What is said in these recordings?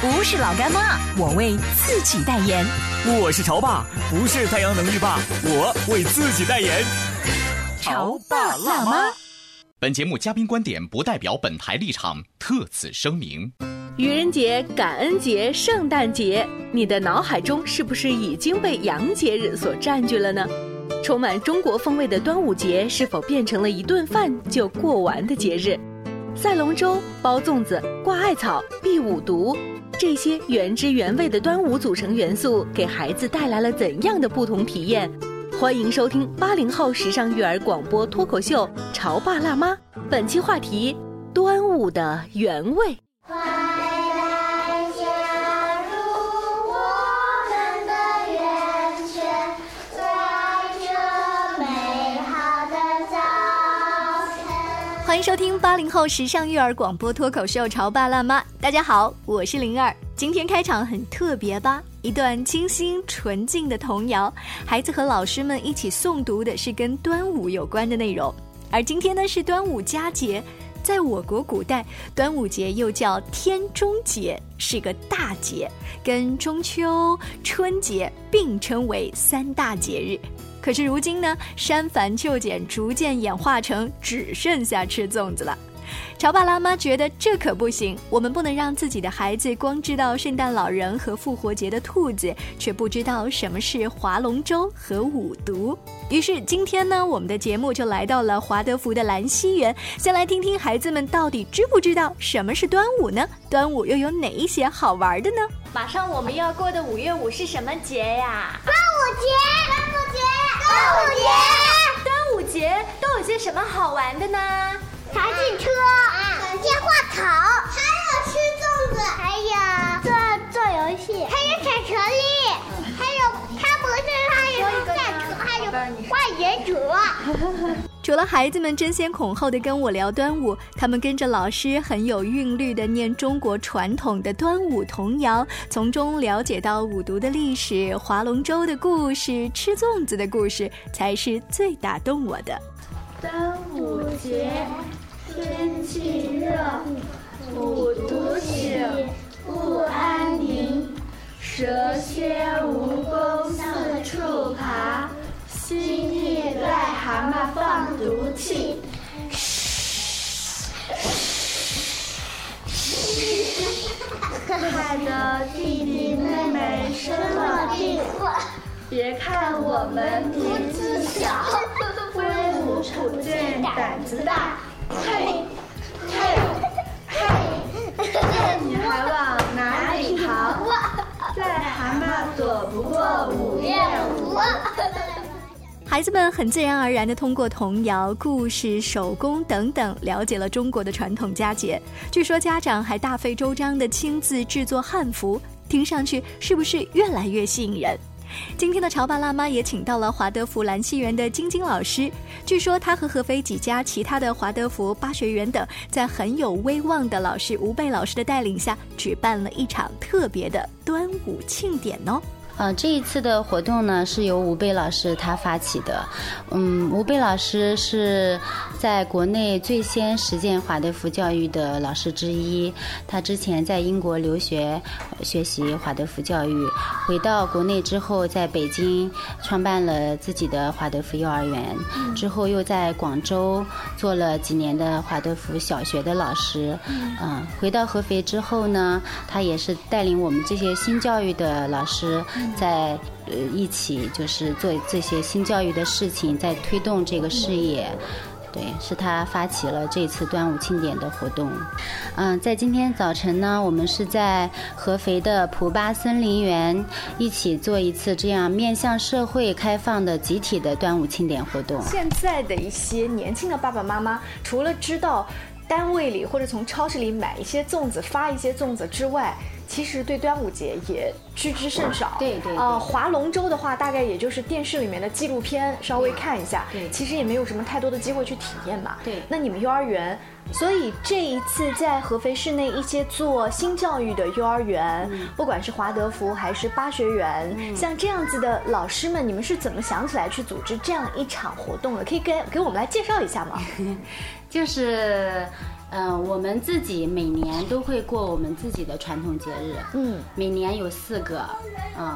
不是老干妈，我为自己代言。我是潮爸，不是太阳能浴霸，我为自己代言。潮爸辣妈。本节目嘉宾观点不代表本台立场，特此声明。愚人节、感恩节、圣诞节，你的脑海中是不是已经被洋节日所占据了呢？充满中国风味的端午节是否变成了一顿饭就过完的节日？赛龙舟、包粽子、挂艾草、避五毒，这些原汁原味的端午组成元素，给孩子带来了怎样的不同体验？欢迎收听八零后时尚育儿广播脱口秀《潮爸辣妈》，本期话题：端午的原味。欢迎收听八零后时尚育儿广播脱口秀《潮爸辣妈》，大家好，我是灵儿。今天开场很特别吧？一段清新纯净的童谣，孩子和老师们一起诵读的是跟端午有关的内容。而今天呢是端午佳节，在我国古代，端午节又叫天中节，是个大节，跟中秋、春节并称为三大节日。可是如今呢，删繁就简，逐渐演化成只剩下吃粽子了。潮爸辣妈觉得这可不行，我们不能让自己的孩子光知道圣诞老人和复活节的兔子，却不知道什么是划龙舟和五毒。于是今天呢，我们的节目就来到了华德福的兰溪园，先来听听孩子们到底知不知道什么是端午呢？端午又有哪一些好玩的呢？马上我们要过的五月五是什么节呀？端午节，端午节。端午节，端午节都有些什么好玩的呢？爬进车，接花草，还有吃粽子，还有做做游戏，还有踩车力，还有他不是还有赛车，还有画忍者。除了孩子们争先恐后的跟我聊端午，他们跟着老师很有韵律的念中国传统的端午童谣，从中了解到五毒的历史、划龙舟的故事、吃粽子的故事，才是最打动我的。端午节，天气热，五毒醒，不安宁，蛇蝎蜈蚣四处爬。蜥蜴癞蛤蟆放毒气，害得弟弟妹妹生了病。别看我们年纪小，威武处见胆子大。嘿，嘿，嘿，你还往哪里逃？癞蛤蟆躲不过五月五。孩子们很自然而然地通过童谣、故事、手工等等，了解了中国的传统佳节。据说家长还大费周章地亲自制作汉服，听上去是不是越来越吸引人？今天的潮爸辣妈也请到了华德福兰溪园的晶晶老师，据说她和合肥几家其他的华德福、巴学园等，在很有威望的老师吴贝老师的带领下，举办了一场特别的端午庆典哦。呃，这一次的活动呢是由吴贝老师他发起的。嗯，吴贝老师是在国内最先实践华德福教育的老师之一。他之前在英国留学学习华德福教育，回到国内之后，在北京创办了自己的华德福幼儿园，之后又在广州做了几年的华德福小学的老师。嗯，回到合肥之后呢，他也是带领我们这些新教育的老师。在呃一起就是做这些新教育的事情，在推动这个事业。对，是他发起了这次端午庆典的活动。嗯，在今天早晨呢，我们是在合肥的普巴森林园一起做一次这样面向社会开放的集体的端午庆典活动。现在的一些年轻的爸爸妈妈，除了知道单位里或者从超市里买一些粽子发一些粽子之外，其实对端午节也知之甚少。对对。呃，划龙舟的话，大概也就是电视里面的纪录片稍微看一下。对。其实也没有什么太多的机会去体验嘛。对。那你们幼儿园，所以这一次在合肥市内一些做新教育的幼儿园，不管是华德福还是巴学园，像这样子的老师们，你们是怎么想起来去组织这样一场活动的？可以给给我们来介绍一下吗？就是。嗯，我们自己每年都会过我们自己的传统节日。嗯，每年有四个，嗯，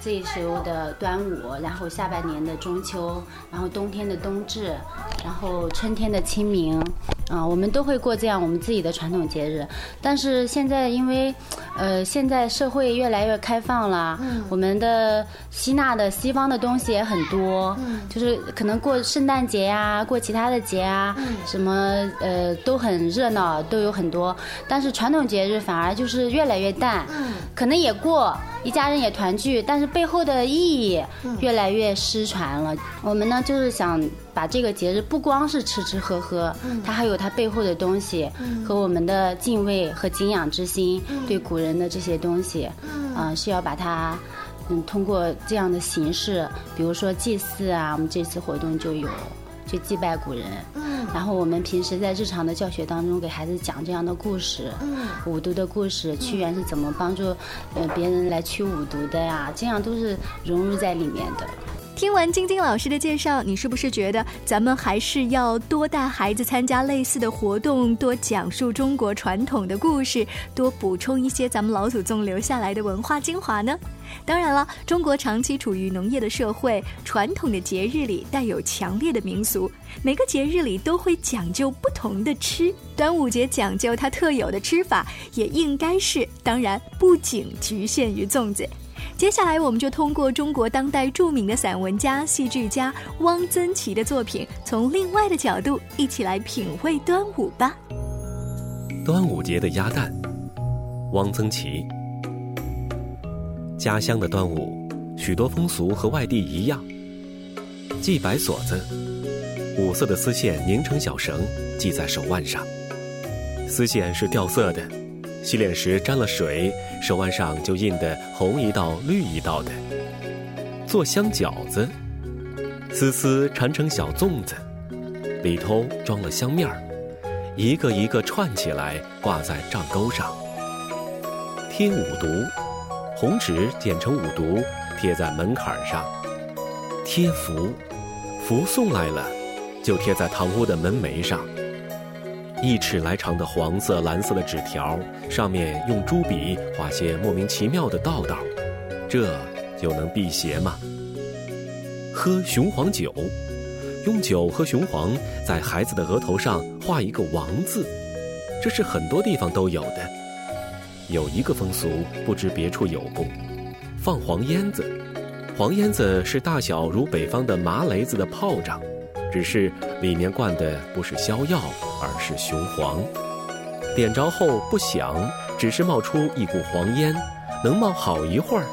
这时候的端午，然后下半年的中秋，然后冬天的冬至，然后春天的清明。啊，我们都会过这样我们自己的传统节日，但是现在因为，呃，现在社会越来越开放了，我们的吸纳的西方的东西也很多，就是可能过圣诞节呀，过其他的节啊，什么呃都很热闹，都有很多，但是传统节日反而就是越来越淡，可能也过。一家人也团聚，但是背后的意义越来越失传了。我们呢，就是想把这个节日不光是吃吃喝喝，它还有它背后的东西和我们的敬畏和敬仰之心，对古人的这些东西，啊，是要把它，嗯，通过这样的形式，比如说祭祀啊，我们这次活动就有。去祭拜古人，嗯，然后我们平时在日常的教学当中给孩子讲这样的故事，嗯，五毒的故事，屈原是怎么帮助呃别人来驱五毒的呀？这样都是融入在里面的。听完晶晶老师的介绍，你是不是觉得咱们还是要多带孩子参加类似的活动，多讲述中国传统的故事，多补充一些咱们老祖宗留下来的文化精华呢？当然了，中国长期处于农业的社会，传统的节日里带有强烈的民俗，每个节日里都会讲究不同的吃。端午节讲究它特有的吃法，也应该是，当然不仅局限于粽子。接下来，我们就通过中国当代著名的散文家、戏剧家汪曾祺的作品，从另外的角度一起来品味端午吧。端午节的鸭蛋，汪曾祺。家乡的端午，许多风俗和外地一样，系白锁子，五色的丝线拧成小绳，系在手腕上，丝线是掉色的。洗脸时沾了水，手腕上就印得红一道绿一道的。做香饺子，丝丝缠成小粽子，里头装了香面儿，一个一个串起来挂在帐钩上。贴五毒，红纸剪成五毒贴在门槛上。贴福，福送来了，就贴在堂屋的门楣上。一尺来长的黄色、蓝色的纸条，上面用朱笔画些莫名其妙的道道，这就能辟邪吗？喝雄黄酒，用酒和雄黄在孩子的额头上画一个王字，这是很多地方都有的。有一个风俗，不知别处有不？放黄烟子，黄烟子是大小如北方的麻雷子的炮仗。只是里面灌的不是硝药，而是雄黄。点着后不响，只是冒出一股黄烟，能冒好一会儿。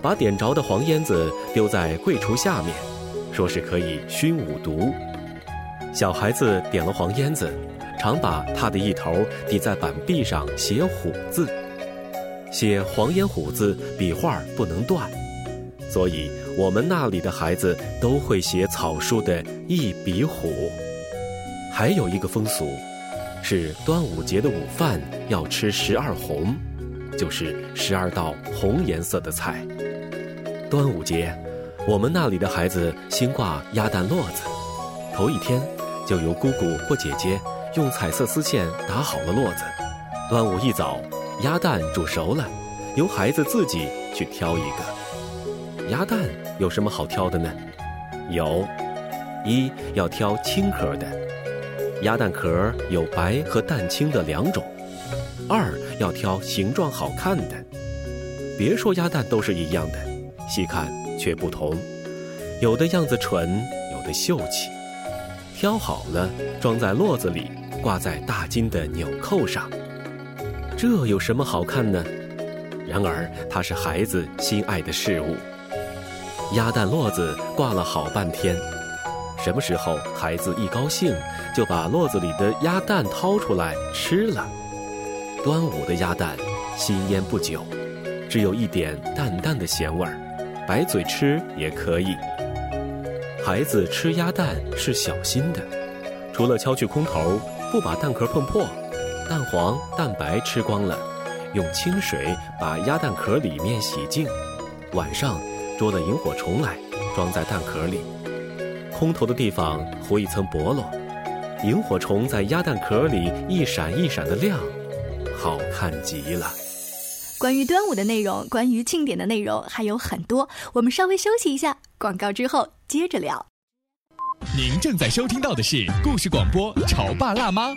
把点着的黄烟子丢在柜橱下面，说是可以熏五毒。小孩子点了黄烟子，常把它的一头抵在板壁上写虎字，写黄烟虎字，笔画不能断。所以，我们那里的孩子都会写草书的一笔虎。还有一个风俗，是端午节的午饭要吃十二红，就是十二道红颜色的菜。端午节，我们那里的孩子新挂鸭蛋络子，头一天就由姑姑或姐姐用彩色丝线打好了络子。端午一早，鸭蛋煮熟了，由孩子自己去挑一个。鸭蛋有什么好挑的呢？有，一要挑青壳的，鸭蛋壳有白和蛋清的两种；二要挑形状好看的，别说鸭蛋都是一样的，细看却不同，有的样子蠢，有的秀气。挑好了，装在络子里，挂在大金的纽扣上。这有什么好看呢？然而它是孩子心爱的事物。鸭蛋络子挂了好半天，什么时候孩子一高兴，就把络子里的鸭蛋掏出来吃了。端午的鸭蛋新腌不久，只有一点淡淡的咸味儿，白嘴吃也可以。孩子吃鸭蛋是小心的，除了敲去空头，不把蛋壳碰破，蛋黄、蛋白吃光了，用清水把鸭蛋壳里面洗净。晚上捉了萤火虫来，装在蛋壳里，空投的地方糊一层薄膜，萤火虫在鸭蛋壳里一闪一闪的亮，好看极了。关于端午的内容，关于庆典的内容还有很多，我们稍微休息一下，广告之后。接着聊。您正在收听到的是故事广播《潮爸辣妈》。《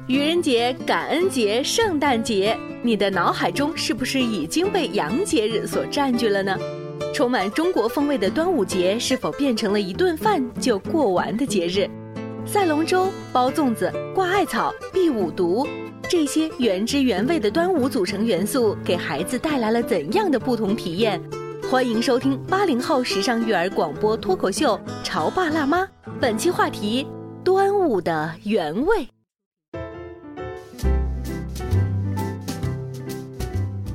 愚人节、感恩节、圣诞节，你的脑海中是不是已经被洋节日所占据了呢？充满中国风味的端午节是否变成了一顿饭就过完的节日？赛龙舟、包粽子、挂艾草、避五毒，这些原汁原味的端午组成元素，给孩子带来了怎样的不同体验？欢迎收听八零后时尚育儿广播脱口秀《潮爸辣妈》，本期话题：端午的原味。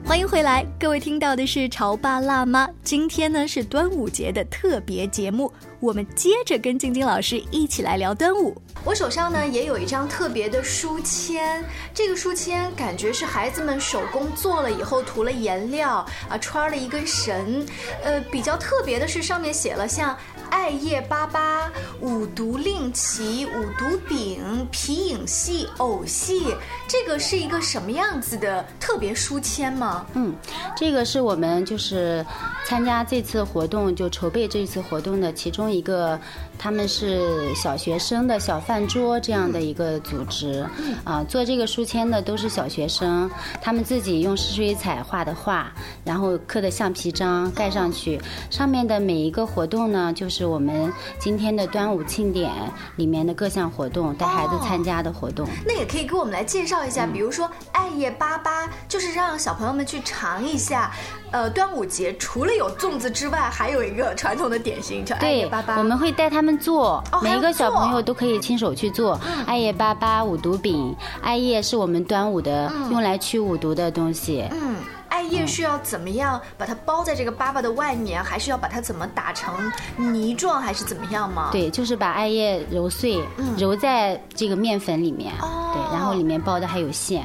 欢迎回来，各位听到的是《潮爸辣妈》。今天呢是端午节的特别节目，我们接着跟晶晶老师一起来聊端午。我手上呢也有一张特别的书签，这个书签感觉是孩子们手工做了以后涂了颜料啊，穿了一根绳。呃，比较特别的是上面写了像。艾叶粑粑、五毒令旗、五毒饼、皮影戏、偶戏，这个是一个什么样子的特别书签吗？嗯，这个是我们就是参加这次活动就筹备这次活动的其中一个，他们是小学生的小饭桌这样的一个组织。啊，做这个书签的都是小学生，他们自己用湿水彩画的画，然后刻的橡皮章盖上去，上面的每一个活动呢，就是。是我们今天的端午庆典里面的各项活动，带孩子参加的活动。那也可以给我们来介绍一下，比如说艾叶粑粑，就是让小朋友们去尝一下。呃，端午节除了有粽子之外，还有一个传统的点心叫艾叶粑粑。我们会带他们做，每一个小朋友都可以亲手去做艾叶粑粑、五毒饼。艾叶是我们端午的用来驱五毒的东西。嗯。艾叶是要怎么样把它包在这个粑粑的外面，还是要把它怎么打成泥状，还是怎么样吗？对，就是把艾叶揉碎，揉在这个面粉里面，对，然后里面包的还有馅。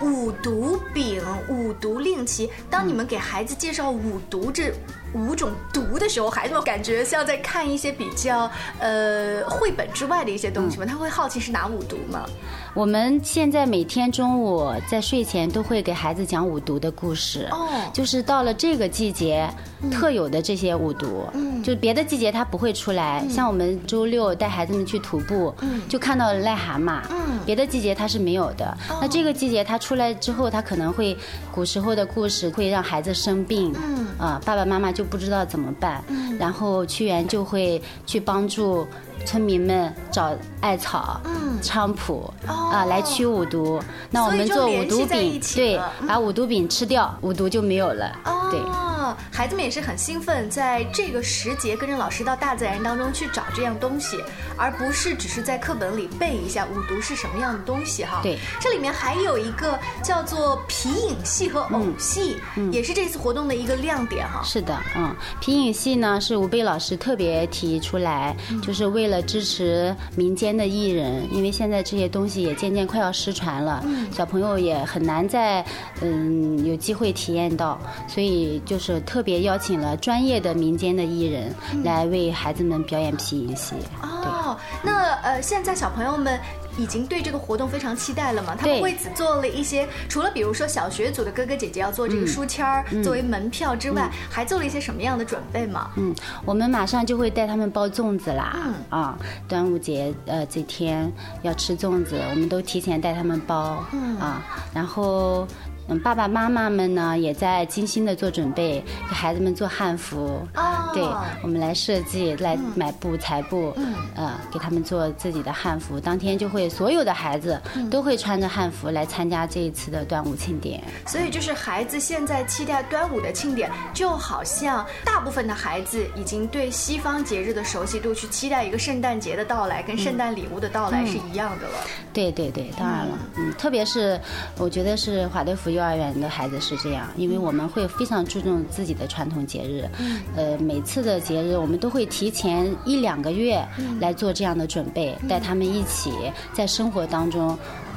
五毒饼、五毒令旗，当你们给孩子介绍五毒这五种毒的时候，孩子们感觉像在看一些比较呃绘本之外的一些东西吗？他会好奇是哪五毒吗？我们现在每天中午在睡前都会给孩子讲五毒的故事，哦，就是到了这个季节特有的这些五毒，嗯，就别的季节它不会出来。像我们周六带孩子们去徒步，嗯，就看到了癞蛤蟆，嗯，别的季节它是没有的。那这个季节它出来之后，它可能会古时候的故事会让孩子生病，嗯，啊，爸爸妈妈就不知道怎么办，嗯，然后屈原就会去帮助。村民们找艾草、嗯菖蒲哦啊来驱五毒。那我们做五毒饼，对把五毒饼吃掉，五毒就没有了。哦对。哦，孩子们也是很兴奋，在这个时节跟着老师到大自然当中去找这样东西，而不是只是在课本里背一下五毒是什么样的东西哈。对，这里面还有一个叫做皮影戏和偶戏，也是这次活动的一个亮点哈。是的，嗯，皮影戏呢是吴贝老师特别提出来，就是为了支持民间的艺人，因为现在这些东西也渐渐快要失传了，小朋友也很难再嗯有机会体验到，所以就是特别邀请了专业的民间的艺人来为孩子们表演皮影戏。哦，那呃，现在小朋友们。已经对这个活动非常期待了嘛？他们对为此做了一些，除了比如说小学组的哥哥姐姐要做这个书签儿、嗯作为门票之外，还做了一些什么样的准备吗？嗯，我们马上就会带他们包粽子啦。嗯啊，端午节呃这天要吃粽子，我们都提前带他们包。嗯啊，然后。嗯，爸爸妈妈们呢也在精心的做准备，给孩子们做汉服。哦对，我们来设计，来买布裁布，嗯呃，给他们做自己的汉服。当天就会所有的孩子嗯都会穿着汉服来参加这一次的端午庆典。所以就是孩子现在期待端午的庆典，就好像大部分的孩子已经对西方节日的熟悉度去期待一个圣诞节的到来，跟圣诞礼物的到来是一样的了。对对对，当然了，嗯，特别是我觉得是华德福幼儿园的孩子是这样，因为我们会非常注重自己的传统节日，嗯呃，每次的节日我们都会提前一两个月来做这样的准备，带他们一起在生活当中。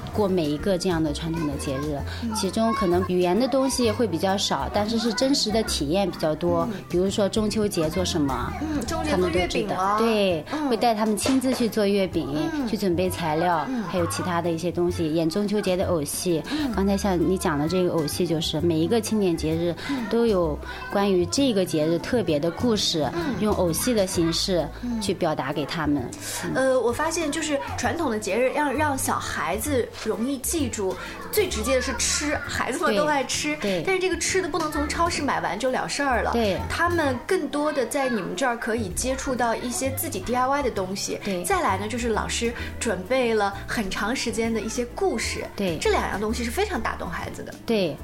过每一个这样的传统的节日，其中可能语言的东西会比较少，但是是真实的体验比较多。比如说中秋节做什么，嗯，中秋他做月们都知道。饼了，，对，嗯。会带他们亲自去做月饼，嗯。去准备材料，嗯。还有其他的一些东西。演中秋节的偶戏，嗯。刚才像你讲的这个偶戏，就是每一个庆典节日嗯。都有关于这个节日特别的故事，嗯。用偶戏的形式去表达给他们。呃，我发现就是传统的节日让让小孩子容易记住，最直接的是吃，孩子们都爱吃。对但是这个吃的不能从超市买完就了事儿了。对他们更多的在你们这儿可以接触到一些自己 DIY 的东西。对再来呢，就是老师准备了很长时间的一些故事。对这两样东西是非常打动孩子的。对，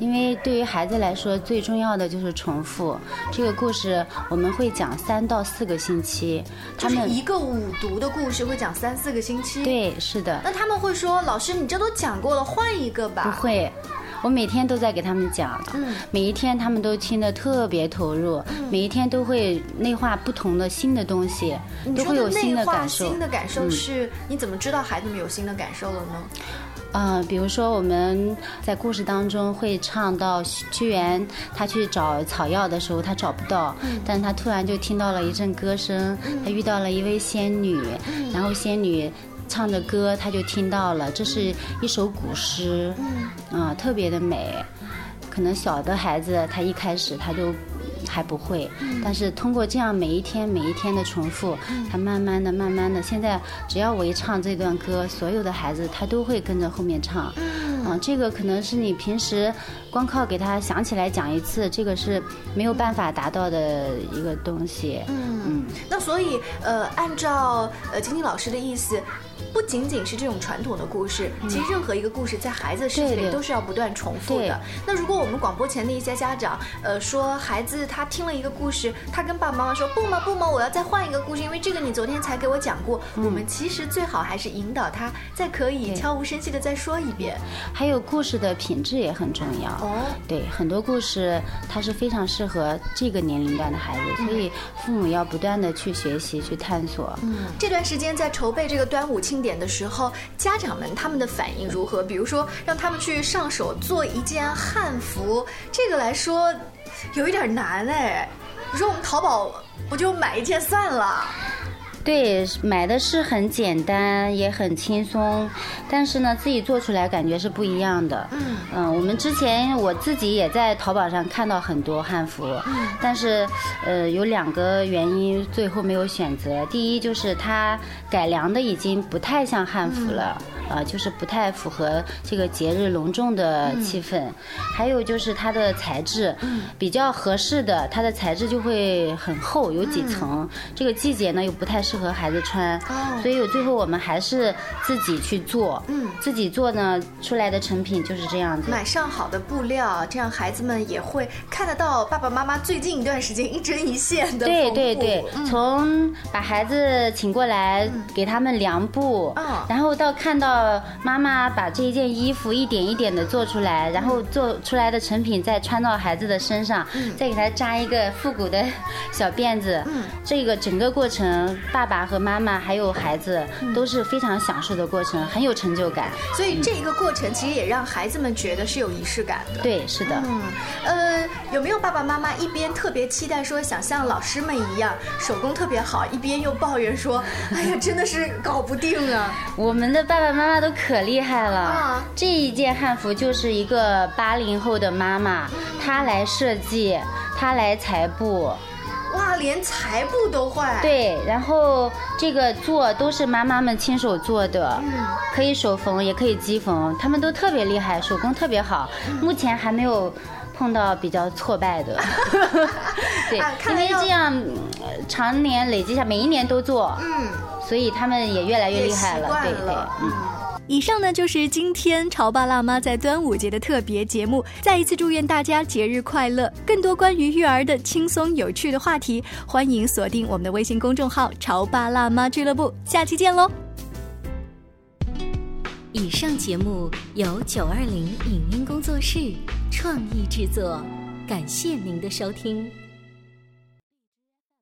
因为对于孩子来说，最重要的就是重复。这个故事我们会讲三到四个星期，他们就是一个五读的故事会讲三四个星期。。对是的，那他们会说：“老师，你这都讲过了，换一个吧。”不。会。我每天都在给他们讲，嗯每一天他们都听得特别投入，每一天都会内化不同的新的东西，你都会有新的感受。新的感受嗯是，你怎么知道孩子们有新的感受了呢？啊、比如说我们在故事当中会唱到屈原，他去找草药的时候，他找不到，但他突然就听到了一阵歌声，他遇到了一位仙女，然后仙女。唱着歌，他就听到了，这是一首古诗，嗯啊、特别的美。可能小的孩子他一开始他就还不会，但是通过这样每一天每一天的重复，他慢慢的慢慢的，现在只要我一唱这段歌，所有的孩子他都会跟着后面唱。嗯，这个可能是你平时光靠给他想起来讲一次，这个是没有办法达到的一个东西。嗯，那所以呃，按照呃晶晶老师的意思。不仅仅是这种传统的故事，其实任何一个故事在孩子的世界里都是要不断重复的。那如果我们广播前的一些家长，呃，说孩子他听了一个故事，他跟爸爸妈妈说不嘛不嘛，我要再换一个故事，因为这个你昨天才给我讲过。我们其实最好还是引导他，再可以悄无声息的再说一遍。还有故事的品质也很重要。哦，对，很多故事它是非常适合这个年龄段的孩子，所以父母要不断的去学习、去探索。嗯，这段时间在筹备这个端午庆典的时候，家长们他们的反应如何？比如说让他们去上手做一件汉服，这个来说有一点难哎。你说我们淘宝不就买一件算了？对，买的是很简单，也很轻松，但是呢，自己做出来感觉是不一样的。嗯我们之前我自己也在淘宝上看到很多汉服，嗯但是呃有两个原因最后没有选择。第一就是它改良的已经不太像汉服了，呃，就是不太符合这个节日隆重的气氛。还有就是它的材质比较合适的，它的材质就会很厚，有几层。这个季节呢又不太适合孩子穿，所以最后我们还是自己去做。嗯，自己做呢出来的成品就是这样子。买上好的布料，这样孩子们也会看得到爸爸妈妈最近一段时间一针一线的。对对对，从把孩子请过来给他们量布，然后到看到妈妈把这一件衣服一点一点的做出来，然后做出来的成品再穿到孩子的身上，再给他扎一个复古的小辫子。嗯这个整个过程，爸爸和妈妈还有孩子都是非常享受的过程，很有成就感。所以这一个过程其实也让孩子们觉得是有仪式感的。对，是的。嗯，呃，有没有爸爸妈妈一边特别期待说想像老师们一样手工特别好，一边又抱怨说，哎呀，真的是搞不定啊？我们的爸爸妈妈都可厉害了。啊，这一件汉服就是一个八零后的妈妈，她来设计，她来裁布。哇，连裁布都会。对，然后这个做都是妈妈们亲手做的，嗯，可以手缝也可以机缝，他们都特别厉害，手工特别好。目前还没有碰到比较挫败的。对，因为这样常年累积下，每一年都做，嗯，所以他们也越来越厉害了，对对，嗯。以上呢就是今天潮爸辣妈在端午节的特别节目，再一次祝愿大家节日快乐！更多关于育儿的轻松有趣的话题，欢迎锁定我们的微信公众号“潮爸辣妈俱乐部”，下期见喽！以上节目由九二零影音工作室创意制作，感谢您的收听。